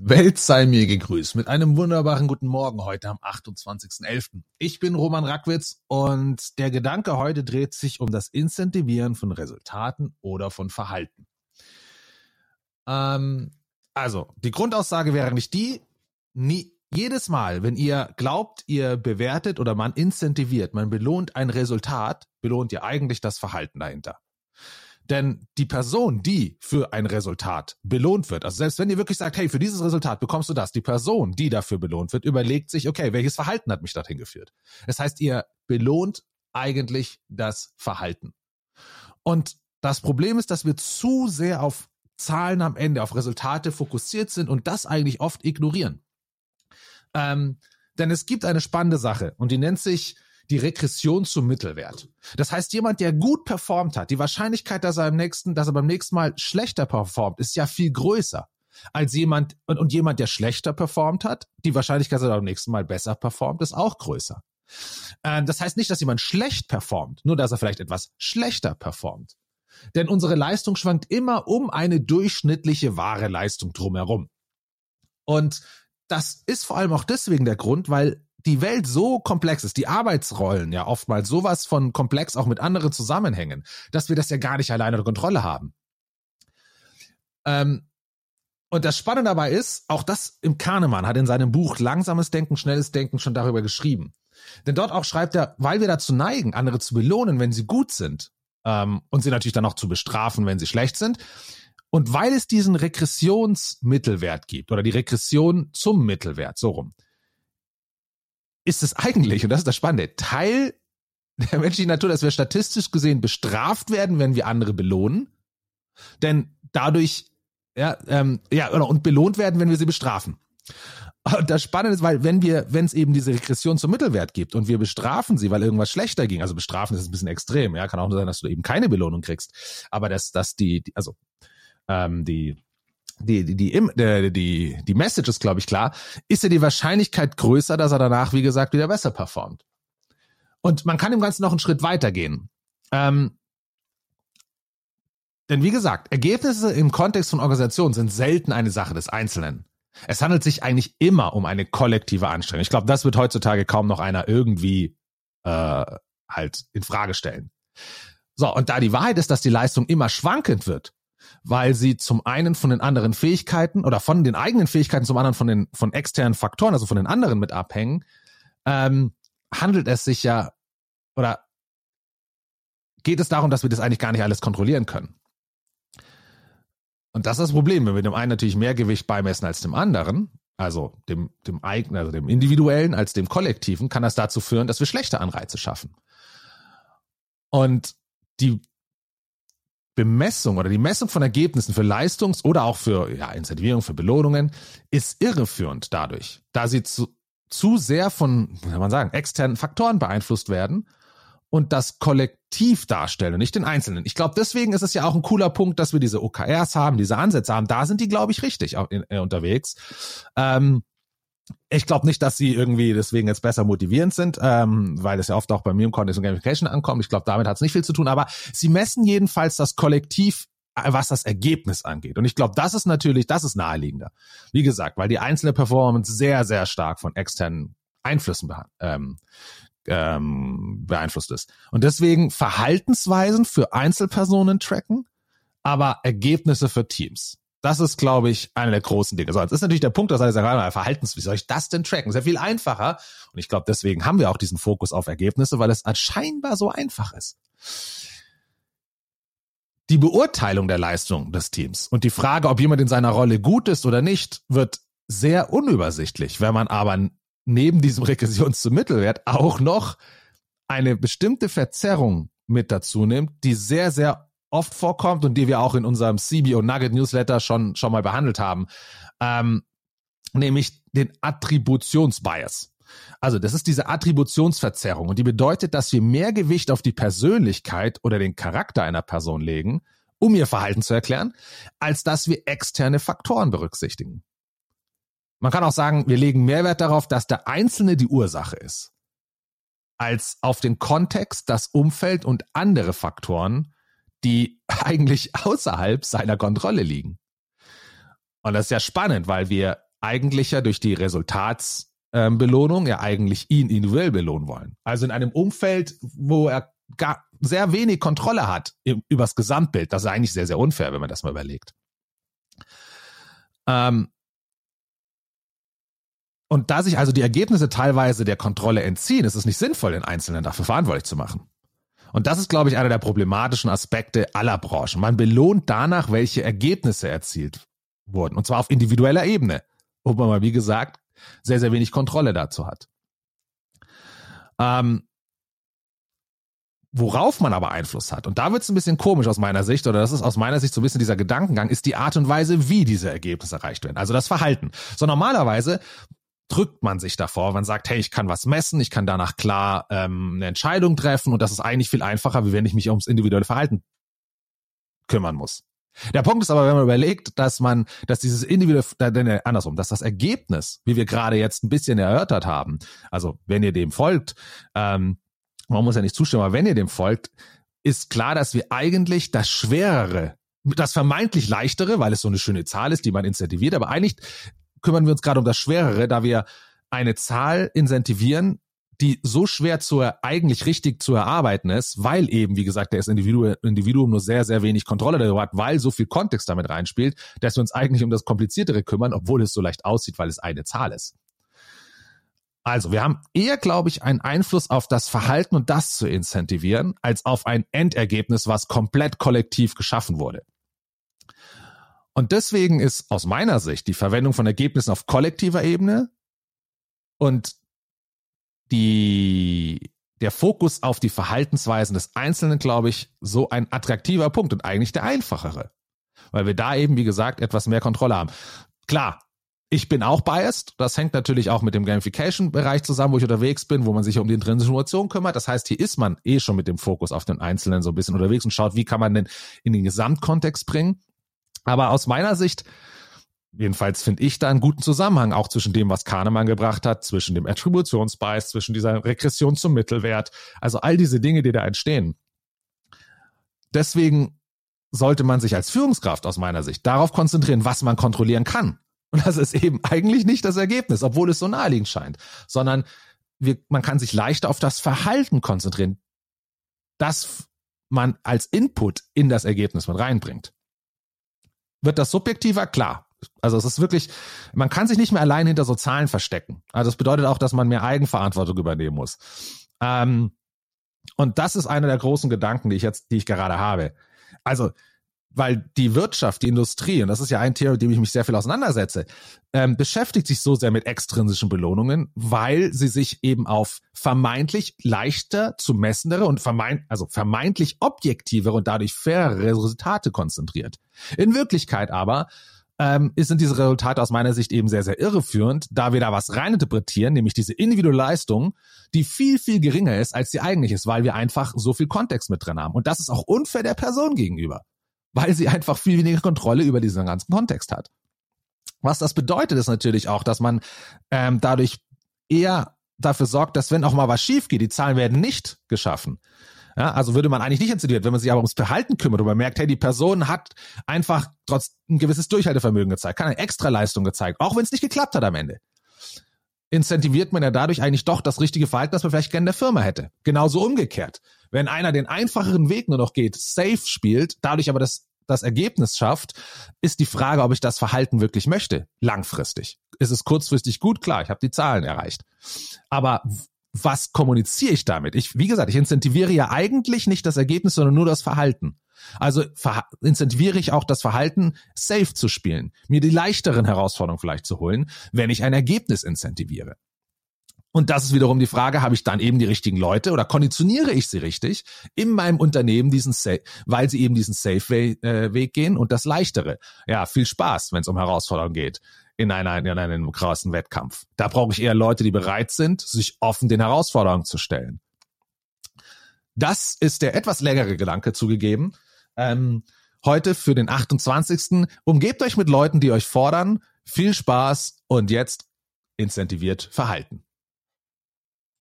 Welt sei mir gegrüßt mit einem wunderbaren guten Morgen heute am 28.11. Ich bin Roman Rackwitz und der Gedanke heute dreht sich um das Incentivieren von Resultaten oder von Verhalten. Ähm, also, die Grundaussage wäre nicht die, nie, jedes Mal, wenn ihr glaubt, ihr bewertet oder man incentiviert, man belohnt ein Resultat, belohnt ihr eigentlich das Verhalten dahinter. Denn die Person, die für ein Resultat belohnt wird, also selbst wenn ihr wirklich sagt, hey, für dieses Resultat bekommst du das, die Person, die dafür belohnt wird, überlegt sich, okay, welches Verhalten hat mich dorthin geführt? Das heißt, ihr belohnt eigentlich das Verhalten. Und das Problem ist, dass wir zu sehr auf Zahlen am Ende, auf Resultate fokussiert sind und das eigentlich oft ignorieren. Ähm, denn es gibt eine spannende Sache und die nennt sich die Regression zum Mittelwert. Das heißt, jemand, der gut performt hat, die Wahrscheinlichkeit, dass er im nächsten, dass er beim nächsten Mal schlechter performt, ist ja viel größer als jemand und, und jemand, der schlechter performt hat. Die Wahrscheinlichkeit, dass er beim nächsten Mal besser performt, ist auch größer. Ähm, das heißt nicht, dass jemand schlecht performt, nur dass er vielleicht etwas schlechter performt. Denn unsere Leistung schwankt immer um eine durchschnittliche wahre Leistung drumherum. Und das ist vor allem auch deswegen der Grund, weil die Welt so komplex ist, die Arbeitsrollen ja oftmals sowas von komplex auch mit anderen zusammenhängen, dass wir das ja gar nicht alleine unter Kontrolle haben. Ähm, und das Spannende dabei ist, auch das im Kahnemann hat in seinem Buch Langsames Denken, Schnelles Denken schon darüber geschrieben. Denn dort auch schreibt er, weil wir dazu neigen, andere zu belohnen, wenn sie gut sind, ähm, und sie natürlich dann auch zu bestrafen, wenn sie schlecht sind. Und weil es diesen Regressionsmittelwert gibt oder die Regression zum Mittelwert, so rum, ist es eigentlich, und das ist das Spannende, Teil der menschlichen Natur, dass wir statistisch gesehen bestraft werden, wenn wir andere belohnen. Denn dadurch, ja, ähm, ja, und belohnt werden, wenn wir sie bestrafen. Und das Spannende ist, weil wenn wir, wenn es eben diese Regression zum Mittelwert gibt und wir bestrafen sie, weil irgendwas schlechter ging, also bestrafen ist ein bisschen extrem, ja, kann auch sein, dass du eben keine Belohnung kriegst, aber dass, dass die also ähm, die die, die, die, die, die Message ist, glaube ich, klar, ist ja die Wahrscheinlichkeit größer, dass er danach, wie gesagt, wieder besser performt. Und man kann im Ganzen noch einen Schritt weitergehen. Ähm, denn wie gesagt, Ergebnisse im Kontext von Organisationen sind selten eine Sache des Einzelnen. Es handelt sich eigentlich immer um eine kollektive Anstrengung. Ich glaube, das wird heutzutage kaum noch einer irgendwie äh, halt in Frage stellen. So, und da die Wahrheit ist, dass die Leistung immer schwankend wird, weil sie zum einen von den anderen Fähigkeiten oder von den eigenen Fähigkeiten zum anderen von den von externen Faktoren, also von den anderen mit abhängen, ähm, handelt es sich ja oder geht es darum, dass wir das eigentlich gar nicht alles kontrollieren können. Und das ist das Problem, wenn wir dem einen natürlich mehr Gewicht beimessen als dem anderen, also dem, dem eigenen, also dem individuellen als dem kollektiven, kann das dazu führen, dass wir schlechte Anreize schaffen. Und die Bemessung oder die Messung von Ergebnissen für Leistungs- oder auch für ja, Incentivierung, für Belohnungen ist irreführend dadurch, da sie zu, zu sehr von, kann man sagen, externen Faktoren beeinflusst werden und das Kollektiv darstellen und nicht den Einzelnen. Ich glaube, deswegen ist es ja auch ein cooler Punkt, dass wir diese OKRs haben, diese Ansätze haben. Da sind die, glaube ich, richtig in, in, unterwegs. Ähm, ich glaube nicht, dass sie irgendwie deswegen jetzt besser motivierend sind, ähm, weil es ja oft auch bei mir im Context und Gamification ankommt. Ich glaube, damit hat es nicht viel zu tun, aber sie messen jedenfalls das Kollektiv, äh, was das Ergebnis angeht. Und ich glaube, das ist natürlich, das ist naheliegender. Wie gesagt, weil die einzelne Performance sehr, sehr stark von externen Einflüssen ähm, ähm, beeinflusst ist. Und deswegen Verhaltensweisen für Einzelpersonen tracken, aber Ergebnisse für Teams. Das ist, glaube ich, einer der großen Dinge. So, jetzt ist natürlich der Punkt, dass alle sagen, Verhaltens, wie soll ich das denn tracken? Sehr viel einfacher. Und ich glaube, deswegen haben wir auch diesen Fokus auf Ergebnisse, weil es scheinbar so einfach ist. Die Beurteilung der Leistung des Teams und die Frage, ob jemand in seiner Rolle gut ist oder nicht, wird sehr unübersichtlich. Wenn man aber neben diesem Regressions zum Mittelwert auch noch eine bestimmte Verzerrung mit dazu nimmt, die sehr, sehr oft vorkommt und die wir auch in unserem CBO Nugget Newsletter schon, schon mal behandelt haben, ähm, nämlich den Attributionsbias. Also das ist diese Attributionsverzerrung und die bedeutet, dass wir mehr Gewicht auf die Persönlichkeit oder den Charakter einer Person legen, um ihr Verhalten zu erklären, als dass wir externe Faktoren berücksichtigen. Man kann auch sagen, wir legen Mehrwert darauf, dass der Einzelne die Ursache ist, als auf den Kontext, das Umfeld und andere Faktoren, die eigentlich außerhalb seiner Kontrolle liegen. Und das ist ja spannend, weil wir eigentlich ja durch die Resultatsbelohnung ja eigentlich ihn individuell belohnen wollen. Also in einem Umfeld, wo er gar sehr wenig Kontrolle hat übers Gesamtbild. Das ist eigentlich sehr, sehr unfair, wenn man das mal überlegt. Ähm, und da sich also die Ergebnisse teilweise der Kontrolle entziehen, ist es nicht sinnvoll, den Einzelnen dafür verantwortlich zu machen. Und das ist, glaube ich, einer der problematischen Aspekte aller Branchen. Man belohnt danach, welche Ergebnisse erzielt wurden. Und zwar auf individueller Ebene, wo man mal, wie gesagt, sehr, sehr wenig Kontrolle dazu hat. Ähm, Worauf man aber Einfluss hat, und da wird es ein bisschen komisch aus meiner Sicht, oder das ist aus meiner Sicht so ein bisschen dieser Gedankengang, ist die Art und Weise, wie diese Ergebnisse erreicht werden. Also das Verhalten. So normalerweise drückt man sich davor, man sagt, hey, ich kann was messen, ich kann danach klar ähm, eine Entscheidung treffen und das ist eigentlich viel einfacher, wie wenn ich mich ums individuelle Verhalten kümmern muss. Der Punkt ist aber, wenn man überlegt, dass man, dass dieses individuelle, andersrum, dass das Ergebnis, wie wir gerade jetzt ein bisschen erörtert haben, also wenn ihr dem folgt, ähm, man muss ja nicht zustimmen, aber wenn ihr dem folgt, ist klar, dass wir eigentlich das Schwerere, das vermeintlich Leichtere, weil es so eine schöne Zahl ist, die man incentiviert, aber eigentlich kümmern wir uns gerade um das Schwerere, da wir eine Zahl incentivieren, die so schwer zu eigentlich richtig zu erarbeiten ist, weil eben, wie gesagt, das Individuum, Individuum nur sehr, sehr wenig Kontrolle darüber hat, weil so viel Kontext damit reinspielt, dass wir uns eigentlich um das Kompliziertere kümmern, obwohl es so leicht aussieht, weil es eine Zahl ist. Also, wir haben eher, glaube ich, einen Einfluss auf das Verhalten und das zu incentivieren, als auf ein Endergebnis, was komplett kollektiv geschaffen wurde. Und deswegen ist aus meiner Sicht die Verwendung von Ergebnissen auf kollektiver Ebene und die, der Fokus auf die Verhaltensweisen des Einzelnen, glaube ich, so ein attraktiver Punkt und eigentlich der einfachere. Weil wir da eben, wie gesagt, etwas mehr Kontrolle haben. Klar, ich bin auch biased. Das hängt natürlich auch mit dem Gamification-Bereich zusammen, wo ich unterwegs bin, wo man sich um die intrinsische Motivation kümmert. Das heißt, hier ist man eh schon mit dem Fokus auf den Einzelnen so ein bisschen unterwegs und schaut, wie kann man denn in den Gesamtkontext bringen. Aber aus meiner Sicht, jedenfalls finde ich da einen guten Zusammenhang auch zwischen dem, was Kahnemann gebracht hat, zwischen dem Attributionsbias, zwischen dieser Regression zum Mittelwert. Also all diese Dinge, die da entstehen. Deswegen sollte man sich als Führungskraft aus meiner Sicht darauf konzentrieren, was man kontrollieren kann und das ist eben eigentlich nicht das Ergebnis, obwohl es so naheliegend scheint, sondern wir, man kann sich leichter auf das Verhalten konzentrieren, das man als Input in das Ergebnis mit reinbringt. Wird das subjektiver? Klar. Also es ist wirklich, man kann sich nicht mehr allein hinter so Zahlen verstecken. Also es bedeutet auch, dass man mehr Eigenverantwortung übernehmen muss. Ähm, und das ist einer der großen Gedanken, die ich jetzt, die ich gerade habe. Also weil die Wirtschaft, die Industrie, und das ist ja ein Thema, mit dem ich mich sehr viel auseinandersetze, ähm, beschäftigt sich so sehr mit extrinsischen Belohnungen, weil sie sich eben auf vermeintlich leichter zu messendere und vermeint, also vermeintlich objektivere und dadurch fairere Resultate konzentriert. In Wirklichkeit aber ähm, sind diese Resultate aus meiner Sicht eben sehr, sehr irreführend, da wir da was reininterpretieren, nämlich diese individuelle Leistung, die viel, viel geringer ist, als sie eigentlich ist, weil wir einfach so viel Kontext mit drin haben. Und das ist auch unfair der Person gegenüber weil sie einfach viel weniger Kontrolle über diesen ganzen Kontext hat. Was das bedeutet, ist natürlich auch, dass man ähm, dadurch eher dafür sorgt, dass wenn auch mal was schief geht, die Zahlen werden nicht geschaffen. Ja, also würde man eigentlich nicht inszeniert, wenn man sich aber ums Verhalten kümmert und man merkt, hey, die Person hat einfach trotz ein gewisses Durchhaltevermögen gezeigt, kann eine Extraleistung gezeigt, auch wenn es nicht geklappt hat am Ende. Incentiviert man ja dadurch eigentlich doch das richtige Verhalten, das man vielleicht gerne in der Firma hätte. Genauso umgekehrt. Wenn einer den einfacheren Weg nur noch geht, safe spielt, dadurch aber das das Ergebnis schafft, ist die Frage, ob ich das Verhalten wirklich möchte, langfristig. Ist es kurzfristig gut? Klar, ich habe die Zahlen erreicht. Aber was kommuniziere ich damit? Ich, wie gesagt, ich incentiviere ja eigentlich nicht das Ergebnis, sondern nur das Verhalten. Also incentiviere ich auch das Verhalten, safe zu spielen, mir die leichteren Herausforderungen vielleicht zu holen, wenn ich ein Ergebnis incentiviere. Und das ist wiederum die Frage, habe ich dann eben die richtigen Leute oder konditioniere ich sie richtig in meinem Unternehmen diesen Safe, weil sie eben diesen Safe-Weg äh, Weg gehen und das Leichtere. Ja, viel Spaß, wenn es um Herausforderungen geht in, einer, in einem krassen Wettkampf. Da brauche ich eher Leute, die bereit sind, sich offen den Herausforderungen zu stellen. Das ist der etwas längere Gedanke zugegeben. Ähm, heute für den 28. Umgebt euch mit Leuten, die euch fordern. Viel Spaß und jetzt incentiviert verhalten.